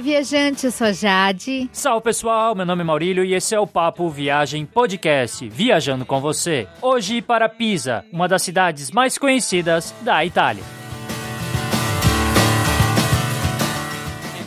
Viajante, eu sou Jade. Salve pessoal, meu nome é Maurílio e esse é o Papo Viagem Podcast, viajando com você. Hoje para Pisa, uma das cidades mais conhecidas da Itália.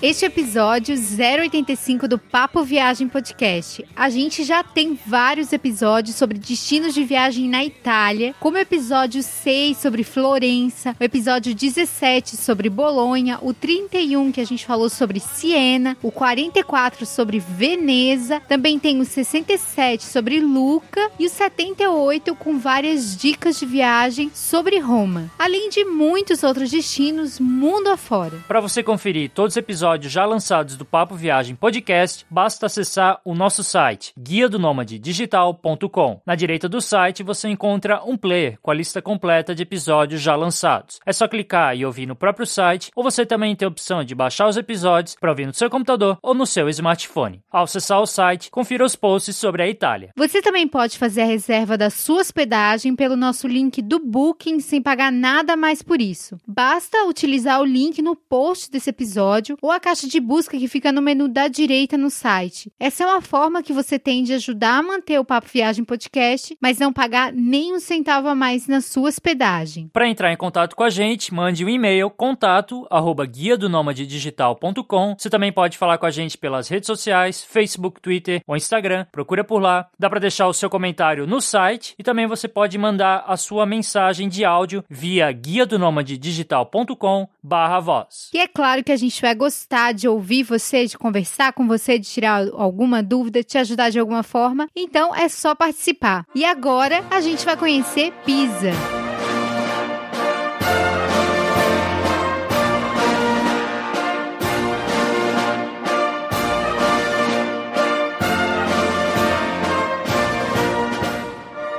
Este episódio 085 do Papo Viagem Podcast. A gente já tem vários episódios sobre destinos de viagem na Itália, como o episódio 6 sobre Florença, o episódio 17 sobre Bolonha, o 31 que a gente falou sobre Siena, o 44 sobre Veneza, também tem o 67 sobre Luca e o 78 com várias dicas de viagem sobre Roma, além de muitos outros destinos mundo afora. Para você conferir todos os episódios episódios já lançados do Papo Viagem Podcast, basta acessar o nosso site, guia do digital.com. Na direita do site você encontra um player com a lista completa de episódios já lançados. É só clicar e ouvir no próprio site, ou você também tem a opção de baixar os episódios para ouvir no seu computador ou no seu smartphone. Ao acessar o site, confira os posts sobre a Itália. Você também pode fazer a reserva da sua hospedagem pelo nosso link do Booking sem pagar nada mais por isso. Basta utilizar o link no post desse episódio ou a caixa de busca que fica no menu da direita no site. Essa é uma forma que você tem de ajudar a manter o Papo Viagem Podcast, mas não pagar nem um centavo a mais na sua hospedagem. Para entrar em contato com a gente, mande um e-mail contato arroba guia do digital.com. Você também pode falar com a gente pelas redes sociais, Facebook, Twitter ou Instagram. Procura por lá. Dá para deixar o seu comentário no site e também você pode mandar a sua mensagem de áudio via guia do digital.com barra voz. E é claro que a gente vai gostar gostar de ouvir você, de conversar com você, de tirar alguma dúvida, te ajudar de alguma forma, então é só participar. E agora a gente vai conhecer Pisa.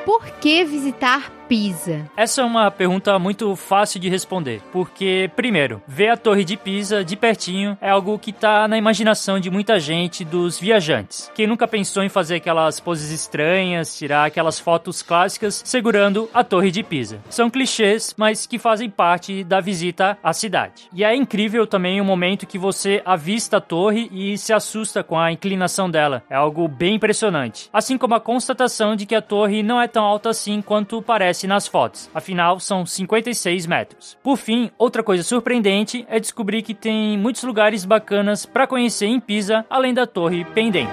Por que visitar Pisa? Essa é uma pergunta muito fácil de responder, porque, primeiro, ver a Torre de Pisa de pertinho é algo que está na imaginação de muita gente, dos viajantes. Quem nunca pensou em fazer aquelas poses estranhas, tirar aquelas fotos clássicas segurando a Torre de Pisa? São clichês, mas que fazem parte da visita à cidade. E é incrível também o momento que você avista a torre e se assusta com a inclinação dela. É algo bem impressionante. Assim como a constatação de que a torre não é tão alta assim quanto parece aparece nas fotos, afinal são 56 metros. Por fim, outra coisa surpreendente é descobrir que tem muitos lugares bacanas para conhecer em Pisa, além da torre pendente.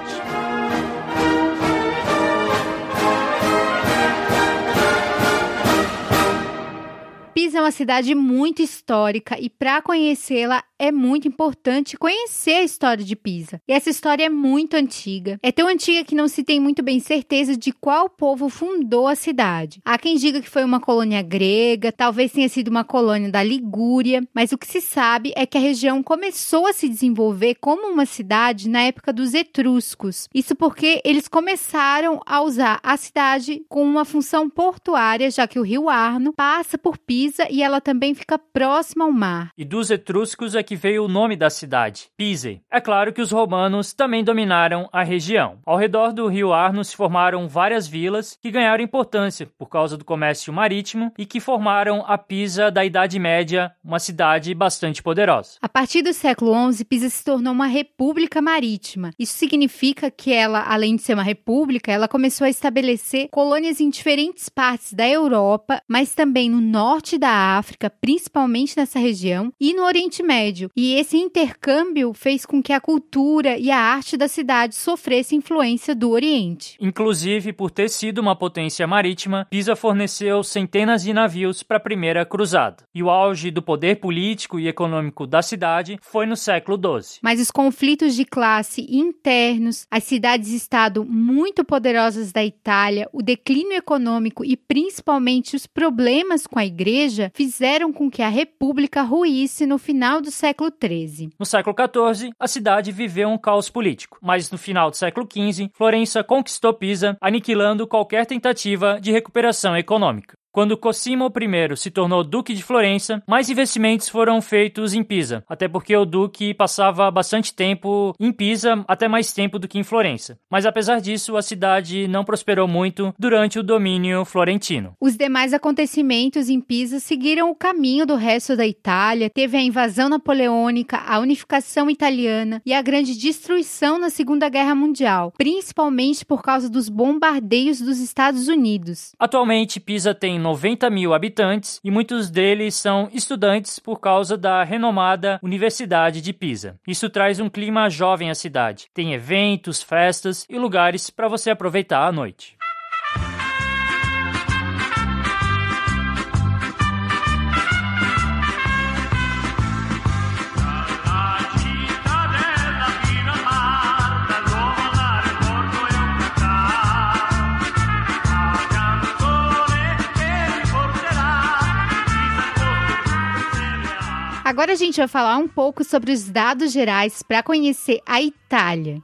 Pisa é uma cidade muito histórica e para conhecê-la é muito importante conhecer a história de Pisa. E essa história é muito antiga. É tão antiga que não se tem muito bem certeza de qual povo fundou a cidade. Há quem diga que foi uma colônia grega, talvez tenha sido uma colônia da Ligúria, mas o que se sabe é que a região começou a se desenvolver como uma cidade na época dos etruscos. Isso porque eles começaram a usar a cidade com uma função portuária, já que o rio Arno passa por Pisa e ela também fica próxima ao mar. E dos etruscos é que veio o nome da cidade, Pise. É claro que os romanos também dominaram a região. Ao redor do rio Arno se formaram várias vilas que ganharam importância por causa do comércio marítimo e que formaram a Pisa da Idade Média, uma cidade bastante poderosa. A partir do século XI, Pisa se tornou uma república marítima. Isso significa que ela, além de ser uma república, ela começou a estabelecer colônias em diferentes partes da Europa, mas também no norte da África, principalmente nessa região, e no Oriente Médio Médio, e esse intercâmbio fez com que a cultura e a arte da cidade sofressem influência do Oriente. Inclusive, por ter sido uma potência marítima, Pisa forneceu centenas de navios para a primeira cruzada. E o auge do poder político e econômico da cidade foi no século XII. Mas os conflitos de classe internos, as cidades-estado muito poderosas da Itália, o declínio econômico e principalmente os problemas com a igreja fizeram com que a república ruísse no final do século XIII. No século XIV, a cidade viveu um caos político, mas no final do século XV, Florença conquistou Pisa, aniquilando qualquer tentativa de recuperação econômica. Quando Cosimo I se tornou Duque de Florença, mais investimentos foram feitos em Pisa, até porque o Duque passava bastante tempo em Pisa, até mais tempo do que em Florença. Mas apesar disso, a cidade não prosperou muito durante o domínio florentino. Os demais acontecimentos em Pisa seguiram o caminho do resto da Itália, teve a invasão napoleônica, a unificação italiana e a grande destruição na Segunda Guerra Mundial, principalmente por causa dos bombardeios dos Estados Unidos. Atualmente, Pisa tem 90 mil habitantes e muitos deles são estudantes por causa da renomada Universidade de Pisa. Isso traz um clima jovem à cidade. Tem eventos, festas e lugares para você aproveitar à noite. Agora a gente vai falar um pouco sobre os dados gerais para conhecer a Itália.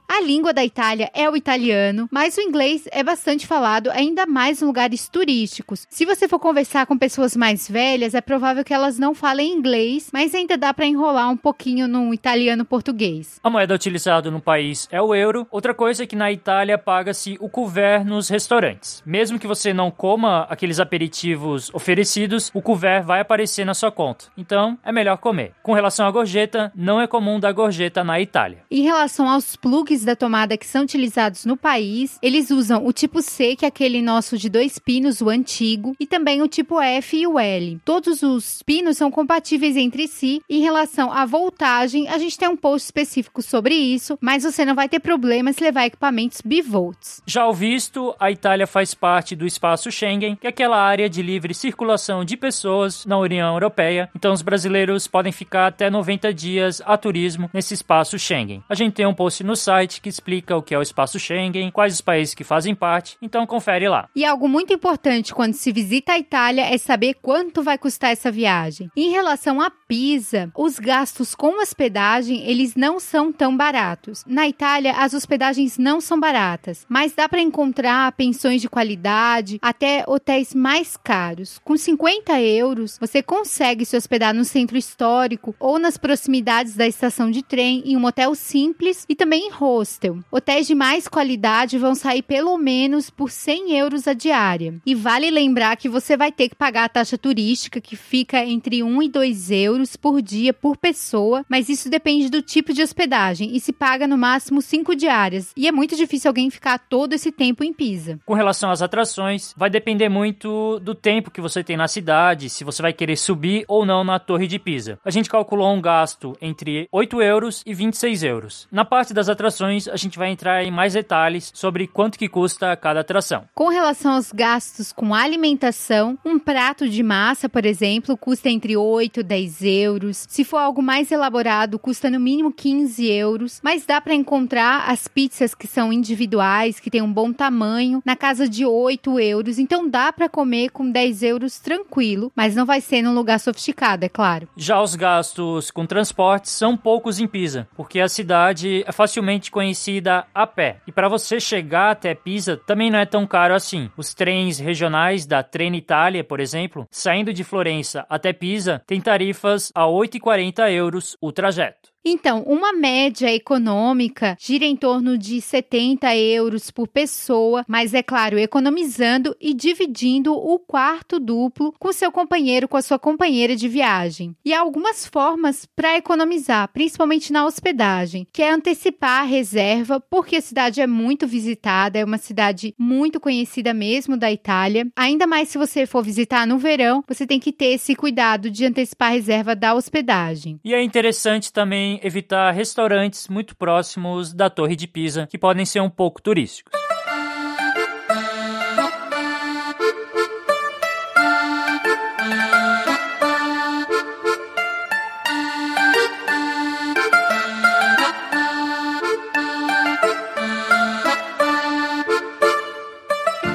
A língua da Itália é o italiano, mas o inglês é bastante falado, ainda mais em lugares turísticos. Se você for conversar com pessoas mais velhas, é provável que elas não falem inglês, mas ainda dá para enrolar um pouquinho no italiano português. A moeda utilizada no país é o euro. Outra coisa é que na Itália paga-se o couvert nos restaurantes. Mesmo que você não coma aqueles aperitivos oferecidos, o couvert vai aparecer na sua conta. Então, é melhor comer comer. Com relação à gorjeta, não é comum dar gorjeta na Itália. Em relação aos plugs da tomada que são utilizados no país, eles usam o tipo C, que é aquele nosso de dois pinos, o antigo, e também o tipo F e o L. Todos os pinos são compatíveis entre si. Em relação à voltagem, a gente tem um post específico sobre isso, mas você não vai ter problema se levar equipamentos bivolts. Já o visto, a Itália faz parte do espaço Schengen, que é aquela área de livre circulação de pessoas na União Europeia. Então os brasileiros podem ficar até 90 dias a turismo nesse espaço Schengen. A gente tem um post no site que explica o que é o espaço Schengen, quais os países que fazem parte, então confere lá. E algo muito importante quando se visita a Itália é saber quanto vai custar essa viagem. Em relação a Pisa, os gastos com hospedagem, eles não são tão baratos. Na Itália, as hospedagens não são baratas, mas dá para encontrar pensões de qualidade, até hotéis mais caros. Com 50 euros, você consegue se hospedar no centro histórico ou nas proximidades da estação de trem em um hotel simples e também em hostel. Hotéis de mais qualidade vão sair pelo menos por 100 euros a diária. E vale lembrar que você vai ter que pagar a taxa turística, que fica entre 1 e 2 euros por dia por pessoa, mas isso depende do tipo de hospedagem e se paga no máximo 5 diárias. E é muito difícil alguém ficar todo esse tempo em Pisa. Com relação às atrações, vai depender muito do tempo que você tem na cidade, se você vai querer subir ou não na Torre de Pisa a gente calculou um gasto entre 8 euros e 26 euros. Na parte das atrações, a gente vai entrar em mais detalhes sobre quanto que custa cada atração. Com relação aos gastos com alimentação, um prato de massa, por exemplo, custa entre 8 e 10 euros. Se for algo mais elaborado, custa no mínimo 15 euros. Mas dá para encontrar as pizzas que são individuais, que têm um bom tamanho, na casa de 8 euros. Então dá para comer com 10 euros tranquilo, mas não vai ser num lugar sofisticado, é claro. Já os gastos com transporte são poucos em Pisa, porque a cidade é facilmente conhecida a pé. E para você chegar até Pisa também não é tão caro assim. Os trens regionais da Trenitalia, por exemplo, saindo de Florença até Pisa, têm tarifas a 8,40 euros o trajeto. Então, uma média econômica gira em torno de 70 euros por pessoa, mas é claro, economizando e dividindo o quarto duplo com seu companheiro, com a sua companheira de viagem. E há algumas formas para economizar, principalmente na hospedagem, que é antecipar a reserva, porque a cidade é muito visitada, é uma cidade muito conhecida mesmo da Itália. Ainda mais se você for visitar no verão, você tem que ter esse cuidado de antecipar a reserva da hospedagem. E é interessante também evitar restaurantes muito próximos da Torre de Pisa, que podem ser um pouco turísticos.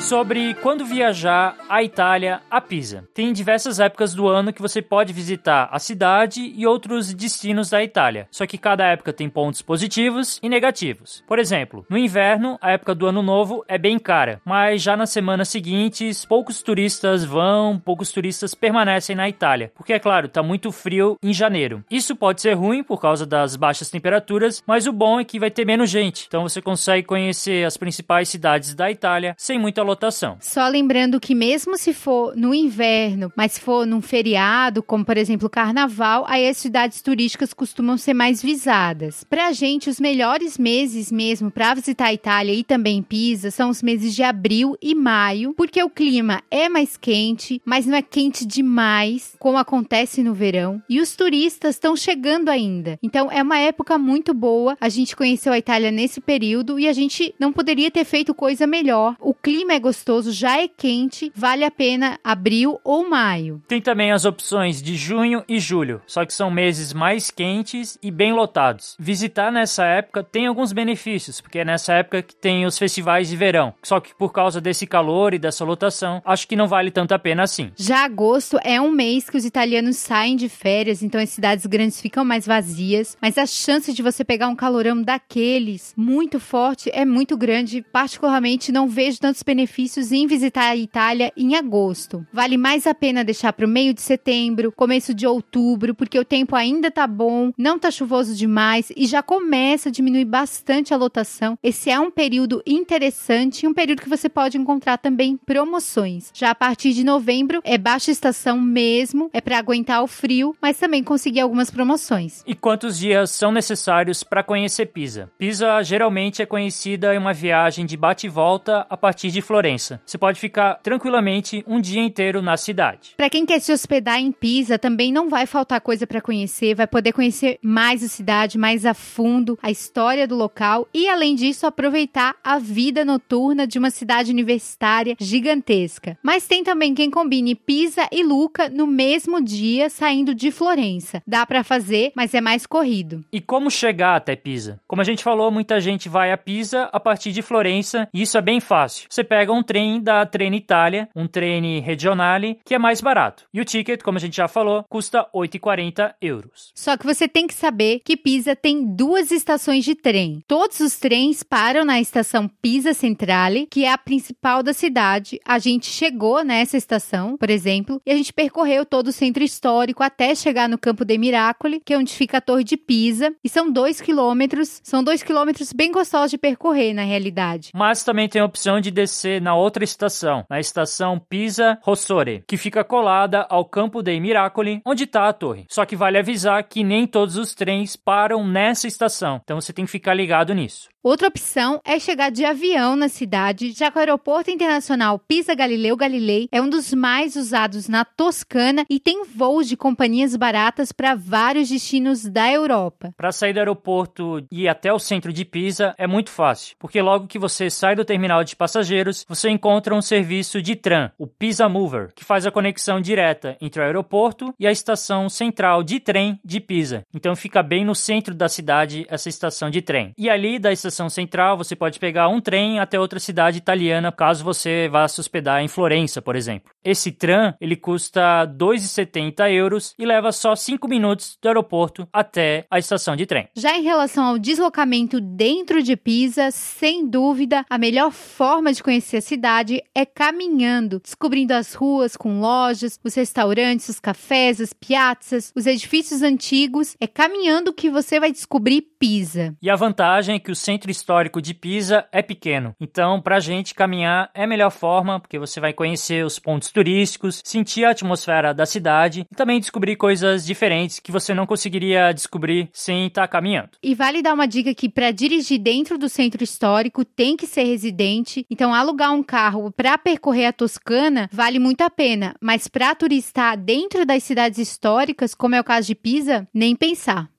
Sobre quando viajar à Itália a Pisa. Tem diversas épocas do ano que você pode visitar a cidade e outros destinos da Itália. Só que cada época tem pontos positivos e negativos. Por exemplo, no inverno, a época do ano novo é bem cara, mas já nas semanas seguintes, poucos turistas vão, poucos turistas permanecem na Itália, porque é claro, tá muito frio em janeiro. Isso pode ser ruim por causa das baixas temperaturas, mas o bom é que vai ter menos gente. Então você consegue conhecer as principais cidades da Itália sem muita lotação. Só lembrando que mesmo se for no inverno, mas se for num feriado, como por exemplo carnaval, aí as cidades turísticas costumam ser mais visadas. Pra gente, os melhores meses mesmo para visitar a Itália e também Pisa são os meses de abril e maio, porque o clima é mais quente, mas não é quente demais, como acontece no verão, e os turistas estão chegando ainda. Então é uma época muito boa. A gente conheceu a Itália nesse período e a gente não poderia ter feito coisa melhor. O clima é gostoso, já é quente, vale a pena abril ou maio. Tem também as opções de junho e julho, só que são meses mais quentes e bem lotados. Visitar nessa época tem alguns benefícios, porque é nessa época que tem os festivais de verão. Só que por causa desse calor e dessa lotação, acho que não vale tanto a pena assim. Já agosto é um mês que os italianos saem de férias, então as cidades grandes ficam mais vazias, mas a chance de você pegar um calorão daqueles muito forte é muito grande. Particularmente, não vejo tantos benefícios em visitar a Itália em agosto. Vale mais a pena deixar para o meio de setembro, começo de outubro, porque o tempo ainda tá bom, não tá chuvoso demais e já começa a diminuir bastante a lotação. Esse é um período interessante e um período que você pode encontrar também promoções. Já a partir de novembro é baixa estação mesmo, é para aguentar o frio, mas também conseguir algumas promoções. E quantos dias são necessários para conhecer Pisa? Pisa geralmente é conhecida em uma viagem de bate e volta a partir de Florença. Você pode ficar tranquilamente um dia inteiro na cidade. Para quem quer se hospedar em Pisa, também não vai faltar coisa para conhecer, vai poder conhecer mais a cidade, mais a fundo, a história do local e além disso aproveitar a vida noturna de uma cidade universitária gigantesca. Mas tem também quem combine Pisa e Luca no mesmo dia saindo de Florença. Dá para fazer, mas é mais corrido. E como chegar até Pisa? Como a gente falou, muita gente vai a Pisa a partir de Florença e isso é bem fácil. Você pega um trem da Trenitalia, um trem regionale, que é mais barato. E o ticket, como a gente já falou, custa 8,40 euros. Só que você tem que saber que Pisa tem duas estações de trem. Todos os trens param na estação Pisa Centrale, que é a principal da cidade. A gente chegou nessa estação, por exemplo, e a gente percorreu todo o centro histórico até chegar no Campo dei Miracoli, que é onde fica a Torre de Pisa. E são dois quilômetros. São dois quilômetros bem gostosos de percorrer, na realidade. Mas também tem a opção de descer na outra estação, na estação Pisa Rossore, que fica colada ao Campo dei Miracoli, onde está a torre. Só que vale avisar que nem todos os trens param nessa estação, então você tem que ficar ligado nisso. Outra opção é chegar de avião na cidade, já que o Aeroporto Internacional Pisa Galileu Galilei é um dos mais usados na Toscana e tem voos de companhias baratas para vários destinos da Europa. Para sair do aeroporto e ir até o centro de Pisa é muito fácil, porque logo que você sai do terminal de passageiros, você encontra um serviço de tram, o Pisa Mover, que faz a conexão direta entre o aeroporto e a estação central de trem de Pisa. Então fica bem no centro da cidade essa estação de trem. E ali da estação central, você pode pegar um trem até outra cidade italiana, caso você vá se hospedar em Florença, por exemplo. Esse tram, ele custa 2,70 euros e leva só 5 minutos do aeroporto até a estação de trem. Já em relação ao deslocamento dentro de Pisa, sem dúvida, a melhor forma de conhecer a cidade é caminhando, descobrindo as ruas com lojas, os restaurantes, os cafés, as piazzas, os edifícios antigos. É caminhando que você vai descobrir Pisa. E a vantagem é que o centro histórico de Pisa é pequeno. Então, pra gente caminhar é a melhor forma, porque você vai conhecer os pontos turísticos, sentir a atmosfera da cidade e também descobrir coisas diferentes que você não conseguiria descobrir sem estar caminhando. E vale dar uma dica que para dirigir dentro do centro histórico tem que ser residente. Então, alugar um carro para percorrer a Toscana vale muito a pena, mas para turistar dentro das cidades históricas, como é o caso de Pisa, nem pensar.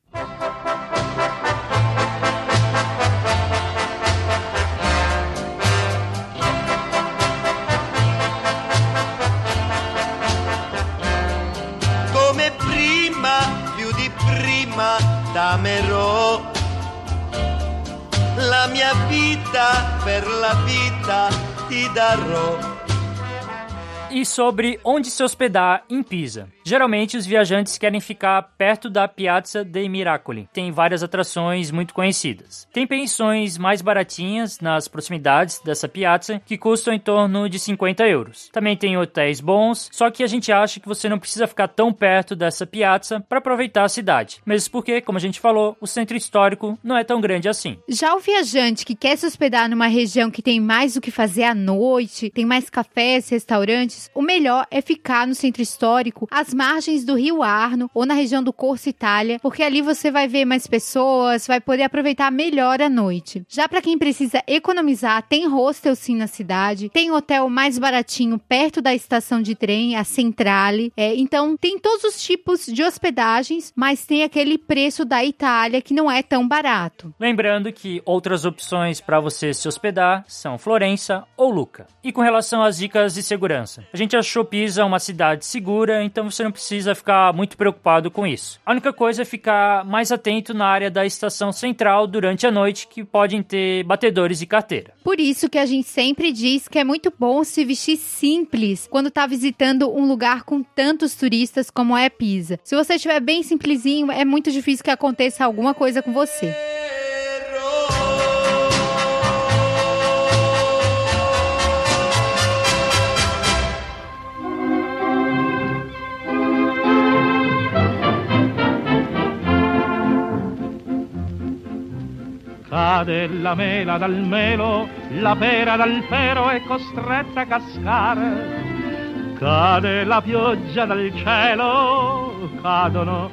La mia vita per la vita ti darò. E sobre onde se hospedar em Pisa. Geralmente os viajantes querem ficar perto da Piazza dei Miracoli. Tem várias atrações muito conhecidas. Tem pensões mais baratinhas nas proximidades dessa piazza que custam em torno de 50 euros. Também tem hotéis bons, só que a gente acha que você não precisa ficar tão perto dessa piazza para aproveitar a cidade. Mesmo porque, como a gente falou, o centro histórico não é tão grande assim. Já o viajante que quer se hospedar numa região que tem mais o que fazer à noite, tem mais cafés, restaurantes, o melhor é ficar no centro histórico, às margens do Rio Arno ou na região do Corso Itália, porque ali você vai ver mais pessoas, vai poder aproveitar melhor a noite. Já para quem precisa economizar, tem hostel sim na cidade, tem hotel mais baratinho perto da estação de trem, a Centrale. É, então tem todos os tipos de hospedagens, mas tem aquele preço da Itália que não é tão barato. Lembrando que outras opções para você se hospedar são Florença ou Luca. E com relação às dicas de segurança, a gente achou Pisa uma cidade segura, então você não precisa ficar muito preocupado com isso. A única coisa é ficar mais atento na área da estação central durante a noite, que podem ter batedores de carteira. Por isso que a gente sempre diz que é muito bom se vestir simples quando está visitando um lugar com tantos turistas como é Pisa. Se você estiver bem simplesinho, é muito difícil que aconteça alguma coisa com você. Cade la mela dal melo, la pera dal pero è costretta a cascare. Cade la pioggia dal cielo, cadono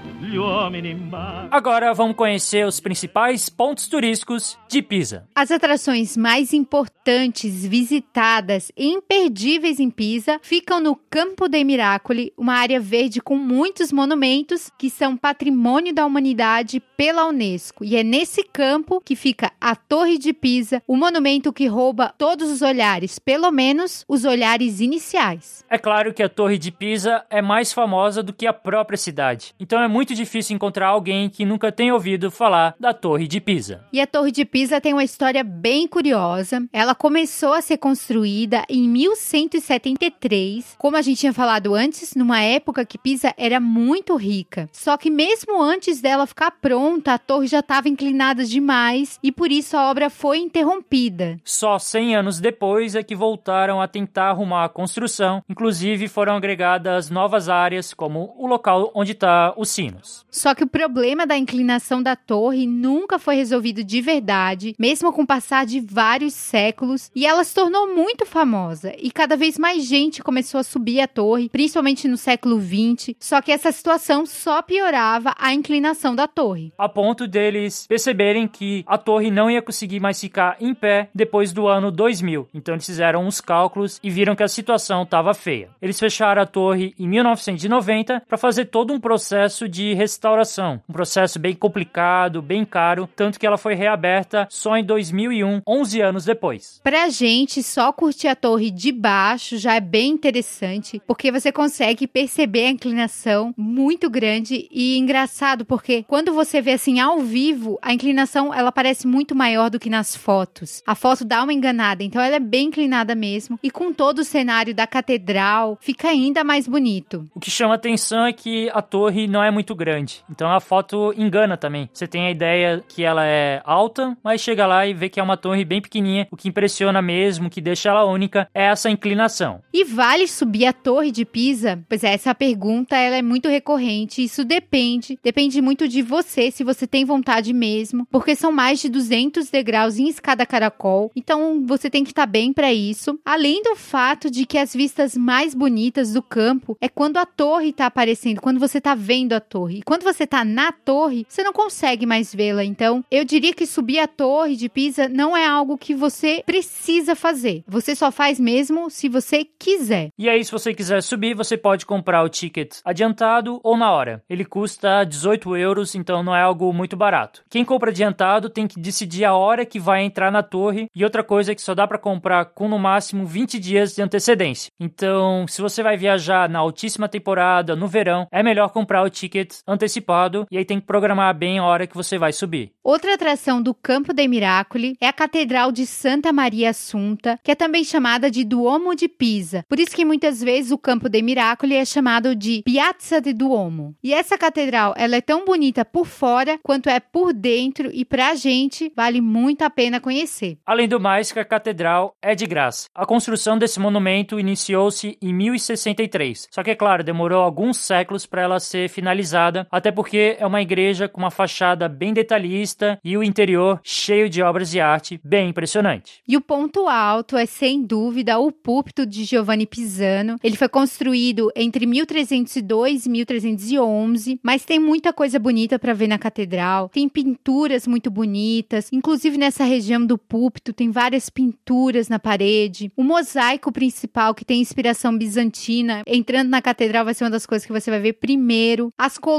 Agora vamos conhecer os principais pontos turísticos de Pisa. As atrações mais importantes, visitadas e imperdíveis em Pisa ficam no Campo dei Miracoli, uma área verde com muitos monumentos que são patrimônio da humanidade pela Unesco. E é nesse campo que fica a Torre de Pisa, o monumento que rouba todos os olhares, pelo menos os olhares iniciais. É claro que a Torre de Pisa é mais famosa do que a própria cidade, então é muito difícil encontrar alguém que nunca tenha ouvido falar da Torre de Pisa. E a Torre de Pisa tem uma história bem curiosa. Ela começou a ser construída em 1173, como a gente tinha falado antes, numa época que Pisa era muito rica. Só que mesmo antes dela ficar pronta, a torre já estava inclinada demais e por isso a obra foi interrompida. Só 100 anos depois é que voltaram a tentar arrumar a construção, inclusive foram agregadas novas áreas, como o local onde está os sinos. Só que o problema da inclinação da torre nunca foi resolvido de verdade, mesmo com o passar de vários séculos, e ela se tornou muito famosa. E cada vez mais gente começou a subir a torre, principalmente no século XX. Só que essa situação só piorava a inclinação da torre. A ponto deles perceberem que a torre não ia conseguir mais ficar em pé depois do ano 2000. Então eles fizeram uns cálculos e viram que a situação estava feia. Eles fecharam a torre em 1990 para fazer todo um processo de restauração. Um processo bem complicado, bem caro, tanto que ela foi reaberta só em 2001, 11 anos depois. Pra gente, só curtir a torre de baixo já é bem interessante, porque você consegue perceber a inclinação muito grande e engraçado, porque quando você vê assim ao vivo, a inclinação ela parece muito maior do que nas fotos. A foto dá uma enganada, então ela é bem inclinada mesmo, e com todo o cenário da catedral, fica ainda mais bonito. O que chama atenção é que a torre não é muito grande. Então a foto engana também. Você tem a ideia que ela é alta, mas chega lá e vê que é uma torre bem pequenininha. O que impressiona mesmo, que deixa ela única, é essa inclinação. E vale subir a torre de Pisa? Pois é, essa pergunta ela é muito recorrente. Isso depende, depende muito de você, se você tem vontade mesmo, porque são mais de 200 degraus em escada caracol. Então você tem que estar bem para isso. Além do fato de que as vistas mais bonitas do campo é quando a torre está aparecendo, quando você está vendo a torre. E quando você tá na torre, você não consegue mais vê-la. Então, eu diria que subir a torre de Pisa não é algo que você precisa fazer. Você só faz mesmo se você quiser. E aí, se você quiser subir, você pode comprar o ticket adiantado ou na hora. Ele custa 18 euros, então não é algo muito barato. Quem compra adiantado tem que decidir a hora que vai entrar na torre. E outra coisa é que só dá para comprar com no máximo 20 dias de antecedência. Então, se você vai viajar na altíssima temporada, no verão, é melhor comprar o ticket antecipado e aí tem que programar bem a hora que você vai subir. Outra atração do Campo dei Miracoli é a Catedral de Santa Maria Assunta, que é também chamada de Duomo de Pisa. Por isso que muitas vezes o Campo dei Miracoli é chamado de Piazza de Duomo. E essa catedral, ela é tão bonita por fora quanto é por dentro e pra gente vale muito a pena conhecer. Além do mais, que a catedral é de graça. A construção desse monumento iniciou-se em 1063. Só que é claro, demorou alguns séculos para ela ser finalizada, até porque é uma igreja com uma fachada bem detalhista e o interior cheio de obras de arte bem impressionante. E o ponto alto é sem dúvida o púlpito de Giovanni Pisano. Ele foi construído entre 1302 e 1311, mas tem muita coisa bonita para ver na catedral. Tem pinturas muito bonitas, inclusive nessa região do púlpito tem várias pinturas na parede. O mosaico principal que tem inspiração bizantina, entrando na catedral vai ser uma das coisas que você vai ver primeiro. As colunas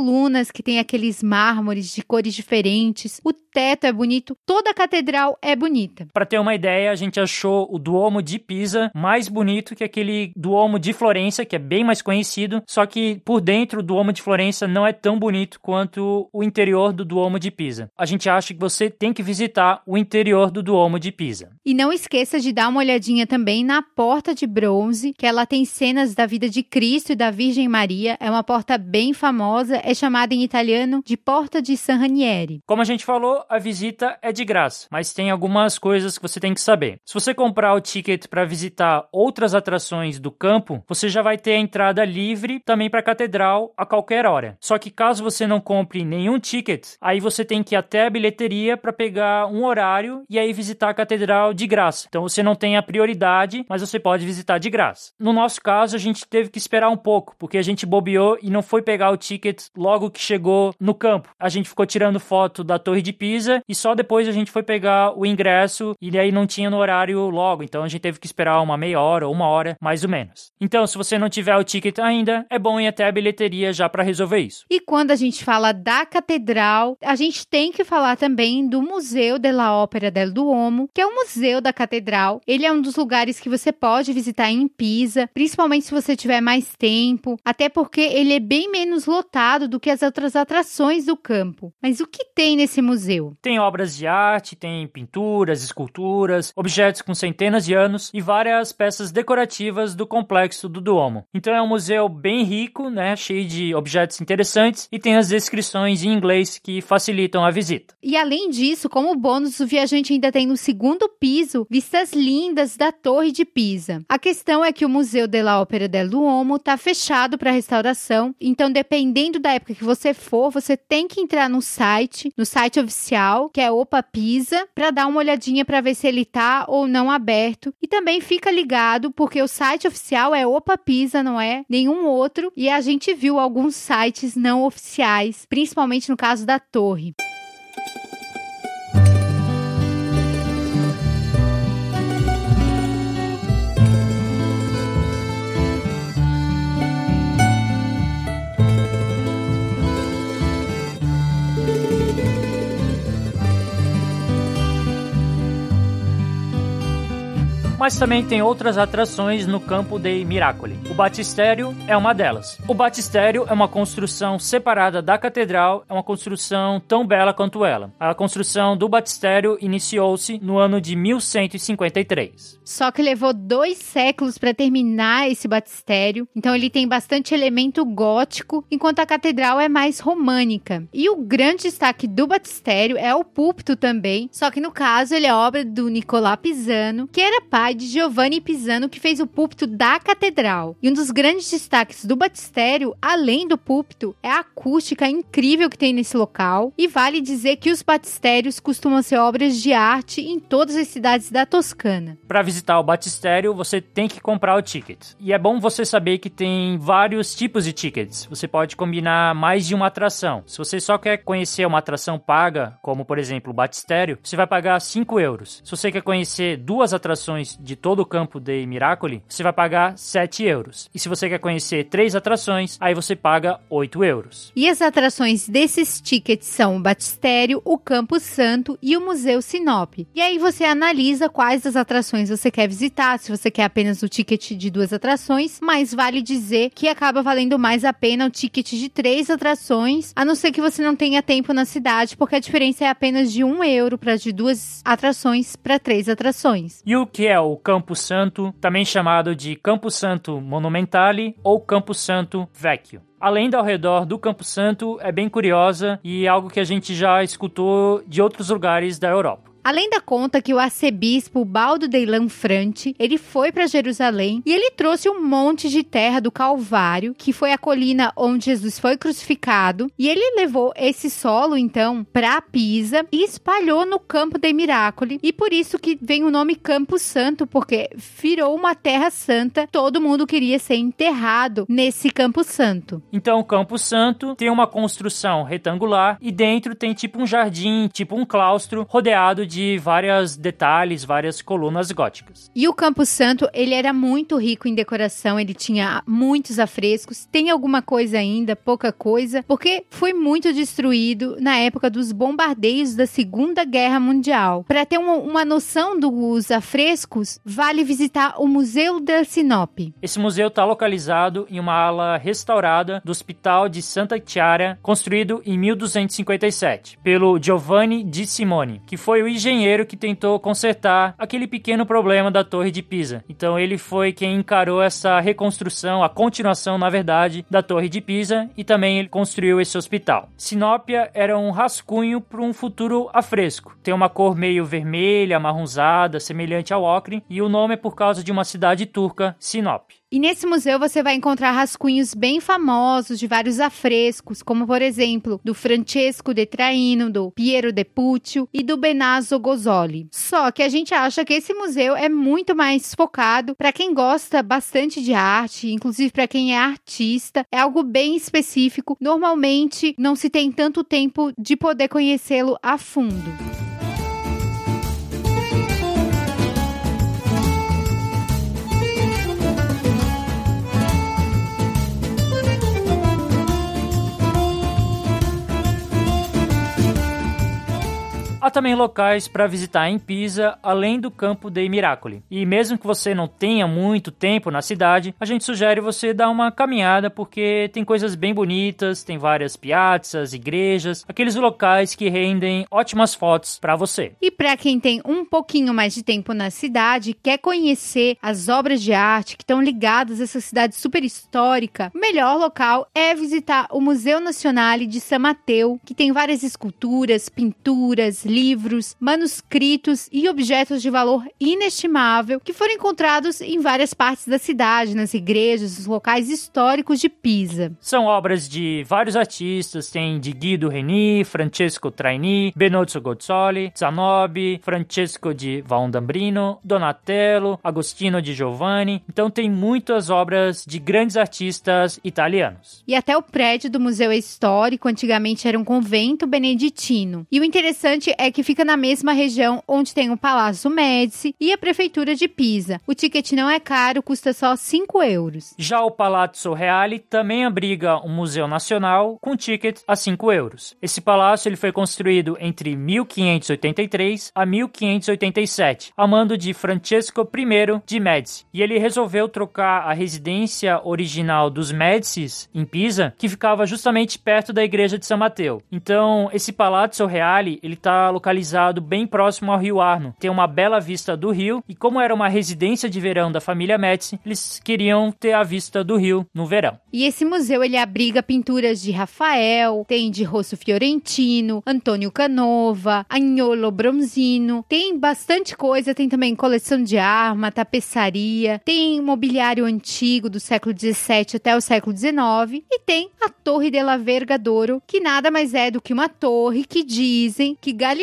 que tem aqueles mármores de cores diferentes. O teto é bonito, toda a catedral é bonita. Para ter uma ideia, a gente achou o Duomo de Pisa mais bonito que aquele Duomo de Florença, que é bem mais conhecido, só que por dentro o Duomo de Florença não é tão bonito quanto o interior do Duomo de Pisa. A gente acha que você tem que visitar o interior do Duomo de Pisa. E não esqueça de dar uma olhadinha também na porta de bronze, que ela tem cenas da vida de Cristo e da Virgem Maria. É uma porta bem famosa, é chamada em italiano de Porta de San Ranieri. Como a gente falou, a visita é de graça, mas tem algumas coisas que você tem que saber. Se você comprar o ticket para visitar outras atrações do campo, você já vai ter a entrada livre também para a catedral a qualquer hora. Só que caso você não compre nenhum ticket, aí você tem que ir até a bilheteria para pegar um horário e aí visitar a catedral de graça. Então você não tem a prioridade, mas você pode visitar de graça. No nosso caso, a gente teve que esperar um pouco, porque a gente bobeou e não foi pegar o ticket logo que chegou no campo. A gente ficou tirando foto da Torre de Pisa e só depois a gente foi pegar o ingresso e aí não tinha no horário logo, então a gente teve que esperar uma meia hora ou uma hora, mais ou menos. Então, se você não tiver o ticket ainda, é bom ir até a bilheteria já para resolver isso. E quando a gente fala da catedral, a gente tem que falar também do Museu della Opera del Duomo, que é o museu da catedral. Ele é um dos lugares que você pode visitar em Pisa, principalmente se você tiver mais tempo, até porque ele é bem menos lotado do que as outras atrações do campo. Mas o que tem nesse museu? Tem obras de arte, tem pinturas, esculturas, objetos com centenas de anos e várias peças decorativas do complexo do Duomo. Então é um museu bem rico, né, cheio de objetos interessantes e tem as descrições em inglês que facilitam a visita. E além disso, como bônus, o viajante ainda tem no segundo piso vistas lindas da Torre de Pisa. A questão é que o Museu della Opera del Duomo está fechado para restauração, então dependendo da época que você for, você tem que entrar no site, no site oficial, que é Opa Pisa, para dar uma olhadinha para ver se ele tá ou não aberto. E também fica ligado porque o site oficial é Opa Pisa, não é nenhum outro, e a gente viu alguns sites não oficiais, principalmente no caso da torre. Mas também tem outras atrações no campo dei Miracoli. O batistério é uma delas. O batistério é uma construção separada da catedral, é uma construção tão bela quanto ela. A construção do batistério iniciou-se no ano de 1153. Só que levou dois séculos para terminar esse batistério, então ele tem bastante elemento gótico, enquanto a catedral é mais românica. E o grande destaque do batistério é o púlpito também, só que no caso ele é obra do Nicolò Pisano, que era pai de Giovanni Pisano, que fez o púlpito da catedral. E um dos grandes destaques do batistério, além do púlpito, é a acústica incrível que tem nesse local. E vale dizer que os batistérios costumam ser obras de arte em todas as cidades da Toscana. Para visitar o batistério, você tem que comprar o ticket. E é bom você saber que tem vários tipos de tickets. Você pode combinar mais de uma atração. Se você só quer conhecer uma atração paga, como por exemplo o batistério, você vai pagar 5 euros. Se você quer conhecer duas atrações de todo o campo de Miracoli, você vai pagar 7 euros. E se você quer conhecer três atrações, aí você paga 8 euros. E as atrações desses tickets são o Batistério, o Campo Santo e o Museu Sinop. E aí você analisa quais das atrações você quer visitar, se você quer apenas o ticket de duas atrações, mas vale dizer que acaba valendo mais a pena o ticket de três atrações, a não ser que você não tenha tempo na cidade, porque a diferença é apenas de um euro para de duas atrações para três atrações. E o que é o Campo Santo, também chamado de Campo Santo Monumentale ou Campo Santo Vecchio? A lenda ao redor do Campo Santo é bem curiosa e é algo que a gente já escutou de outros lugares da Europa. A lenda conta que o arcebispo Baldo de Lanfrante, ele foi para Jerusalém e ele trouxe um monte de terra do Calvário, que foi a colina onde Jesus foi crucificado, e ele levou esse solo então para Pisa e espalhou no campo de Miracoli, e por isso que vem o nome Campo Santo, porque virou uma terra santa, todo mundo queria ser enterrado nesse Campo Santo. Então, o Campo Santo tem uma construção retangular e dentro tem tipo um jardim, tipo um claustro rodeado de vários detalhes, várias colunas góticas. E o Campo Santo, ele era muito rico em decoração, ele tinha muitos afrescos, tem alguma coisa ainda, pouca coisa, porque foi muito destruído na época dos bombardeios da Segunda Guerra Mundial. Para ter uma, uma noção dos afrescos, vale visitar o Museu da Sinop. Esse museu está localizado em uma ala restaurada do Hospital de Santa Chiara, construído em 1257, pelo Giovanni di Simone, que foi o engenheiro que tentou consertar aquele pequeno problema da Torre de Pisa. Então ele foi quem encarou essa reconstrução, a continuação, na verdade, da Torre de Pisa e também ele construiu esse hospital. Sinópia era um rascunho para um futuro afresco. Tem uma cor meio vermelha, amarronzada, semelhante ao ocre, e o nome é por causa de uma cidade turca, Sinop. E nesse museu você vai encontrar rascunhos bem famosos de vários afrescos, como por exemplo do Francesco de Traino, do Piero de Puccio e do Benazzo Gozzoli. Só que a gente acha que esse museu é muito mais focado para quem gosta bastante de arte, inclusive para quem é artista, é algo bem específico. Normalmente não se tem tanto tempo de poder conhecê-lo a fundo. Há também locais para visitar em Pisa, além do campo dei Miracoli. E mesmo que você não tenha muito tempo na cidade, a gente sugere você dar uma caminhada porque tem coisas bem bonitas, tem várias piazzas, igrejas, aqueles locais que rendem ótimas fotos para você. E para quem tem um pouquinho mais de tempo na cidade, quer conhecer as obras de arte que estão ligadas a essa cidade super histórica, o melhor local é visitar o Museu Nacional de São Mateu, que tem várias esculturas, pinturas, livros, manuscritos e objetos de valor inestimável que foram encontrados em várias partes da cidade, nas igrejas, nos locais históricos de Pisa. São obras de vários artistas, tem de Guido Reni, Francesco Traini, Benozzo Gozzoli, Zanobi, Francesco di Vaundambrino, Donatello, Agostino di Giovanni. Então tem muitas obras de grandes artistas italianos. E até o prédio do museu é histórico, antigamente era um convento beneditino. E o interessante é que fica na mesma região onde tem o Palácio Médici e a Prefeitura de Pisa. O ticket não é caro, custa só 5 euros. Já o Palazzo Reale também abriga um museu nacional com ticket a 5 euros. Esse palácio ele foi construído entre 1583 a 1587, a mando de Francesco I de Médici. E ele resolveu trocar a residência original dos Médicis em Pisa, que ficava justamente perto da igreja de São Mateus. Então, esse Palazzo Reale, ele localizado bem próximo ao rio Arno. Tem uma bela vista do rio e como era uma residência de verão da família Médici, eles queriam ter a vista do rio no verão. E esse museu ele abriga pinturas de Rafael, tem de Rosso Fiorentino, Antônio Canova, Agnolo Bronzino, tem bastante coisa, tem também coleção de arma, tapeçaria, tem mobiliário antigo do século 17 até o século 19 e tem a Torre de la Vergadoro, que nada mais é do que uma torre que dizem que Galileu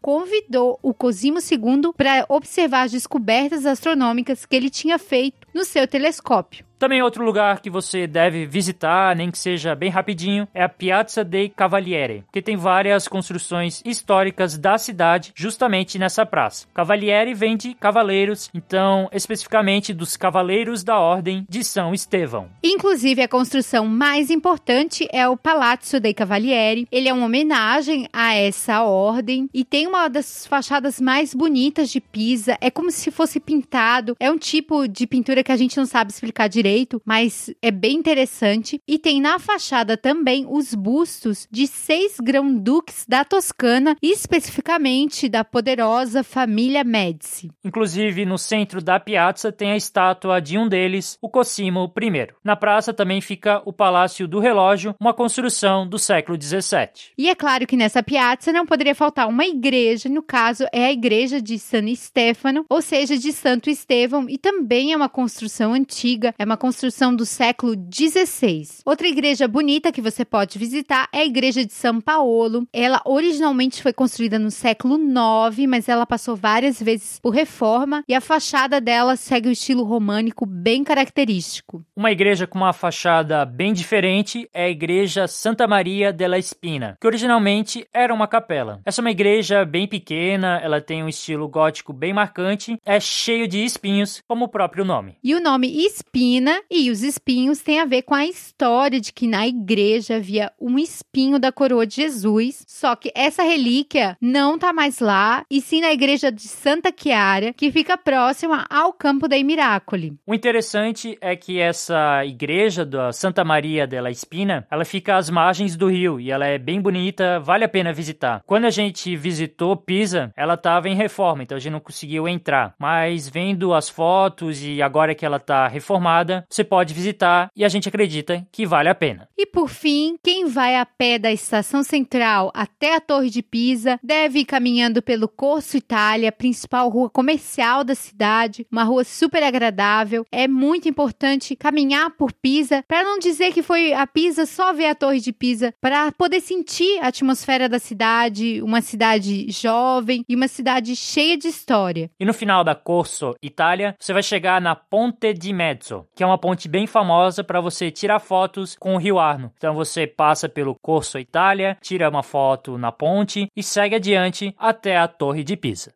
convidou o Cosimo II para observar as descobertas astronômicas que ele tinha feito no seu telescópio. Também outro lugar que você deve visitar, nem que seja bem rapidinho, é a Piazza dei Cavalieri, que tem várias construções históricas da cidade justamente nessa praça. Cavalieri vem de cavaleiros, então especificamente dos cavaleiros da Ordem de São Estevão. Inclusive, a construção mais importante é o Palazzo dei Cavalieri. Ele é uma homenagem a essa ordem e tem uma das fachadas mais bonitas de Pisa. É como se fosse pintado. É um tipo de pintura que a gente não sabe explicar direito, mas é bem interessante. E tem na fachada também os bustos de seis grão-duques da Toscana, especificamente da poderosa família Médici. Inclusive, no centro da piazza tem a estátua de um deles, o Cosimo I. Na praça também fica o Palácio do Relógio, uma construção do século XVII. E é claro que nessa piazza não poderia faltar uma igreja, no caso é a igreja de San Stefano, ou seja, de Santo Estevão, e também é uma construção antiga, é uma construção do século XVI. Outra igreja bonita que você pode visitar é a igreja de São Paulo. Ela originalmente foi construída no século IX, mas ela passou várias vezes por reforma e a fachada dela segue o estilo românico bem característico. Uma igreja com uma fachada bem diferente é a igreja Santa Maria della Espina, que originalmente era uma capela. Essa é uma igreja bem pequena, ela tem um estilo gótico bem marcante, é cheio de espinhos, como o próprio nome. E o nome Espina e os espinhos tem a ver com a história de que na igreja havia um espinho da coroa de Jesus, só que essa relíquia não tá mais lá, e sim na igreja de Santa Chiara, que fica próxima ao campo dei Miracoli. O interessante é que essa igreja da Santa Maria della Espina, ela fica às margens do rio e ela é bem bonita, vale a pena visitar. Quando a gente visitou Pisa, ela estava em reforma, então a gente não conseguiu entrar. Mas vendo as fotos e agora que ela está reformada, você pode visitar e a gente acredita que vale a pena. E por fim, quem vai a pé da estação central até a Torre de Pisa deve ir caminhando pelo Corso Itália, principal rua comercial da cidade, uma rua super agradável. É muito importante caminhar por Pisa, para não dizer que foi a Pisa só ver a Torre de Pisa, para poder sentir a atmosfera da cidade, uma cidade jovem e uma cidade cheia de história. E no final da Corso Itália, você vai chegar na Ponte di Mezzo, que é uma ponte bem famosa para você tirar fotos com o Rio Arno. Então você passa pelo Corso Itália, tira uma foto na ponte e segue adiante até a Torre de Pisa.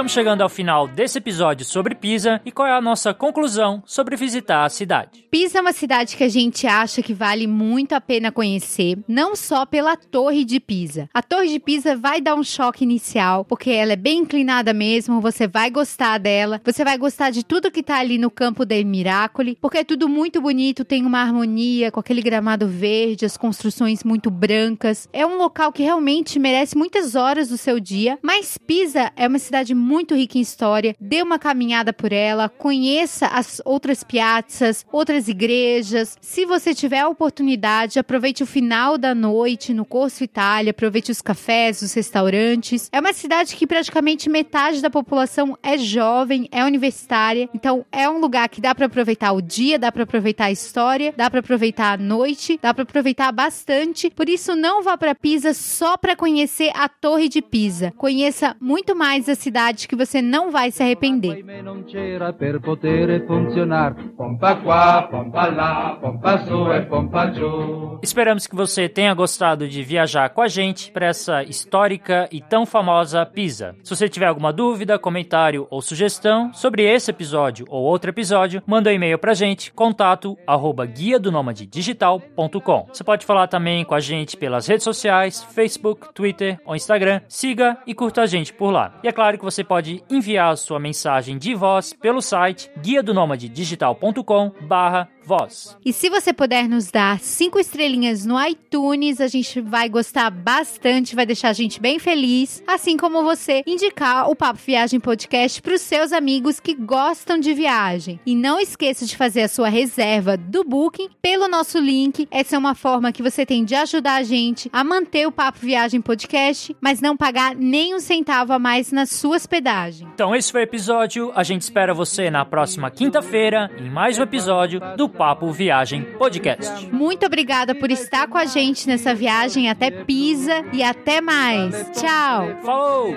Estamos chegando ao final desse episódio sobre Pisa e qual é a nossa conclusão sobre visitar a cidade. Pisa é uma cidade que a gente acha que vale muito a pena conhecer, não só pela Torre de Pisa. A Torre de Pisa vai dar um choque inicial, porque ela é bem inclinada mesmo, você vai gostar dela, você vai gostar de tudo que tá ali no campo dei Miracoli, porque é tudo muito bonito, tem uma harmonia com aquele gramado verde, as construções muito brancas. É um local que realmente merece muitas horas do seu dia, mas Pisa é uma cidade muito rica em história. Dê uma caminhada por ela, conheça as outras piazzas, outras igrejas. Se você tiver a oportunidade, aproveite o final da noite no Corso Itália, aproveite os cafés, os restaurantes. É uma cidade que praticamente metade da população é jovem, é universitária, então é um lugar que dá para aproveitar o dia, dá para aproveitar a história, dá para aproveitar a noite, dá para aproveitar bastante. Por isso não vá para Pisa só para conhecer a Torre de Pisa. Conheça muito mais a cidade que você não vai se arrepender. Giù. Esperamos que você tenha gostado de viajar com a gente para essa histórica e tão famosa Pisa. Se você tiver alguma dúvida, comentário ou sugestão sobre esse episódio ou outro episódio, manda um e-mail pra gente, contato arroba guia do digital.com. Você pode falar também com a gente pelas redes sociais, Facebook, Twitter ou Instagram. Siga e curta a gente por lá. E é claro que você pode enviar sua mensagem de voz pelo site guia do digital.com barra voz. E se você puder nos dar cinco estrelinhas no iTunes, a gente vai gostar bastante, vai deixar a gente bem feliz. Assim como você indicar o Papo Viagem Podcast para os seus amigos que gostam de viagem. E não esqueça de fazer a sua reserva do Booking pelo nosso link. Essa é uma forma que você tem de ajudar a gente a manter o Papo Viagem Podcast, mas não pagar nem um centavo a mais na sua hospedagem. Então esse foi o episódio. A gente espera você na próxima quinta-feira em mais um episódio do Papo Viagem Podcast. Muito obrigada por estar com a gente nessa viagem até Pisa e até mais. Tchau. Falou.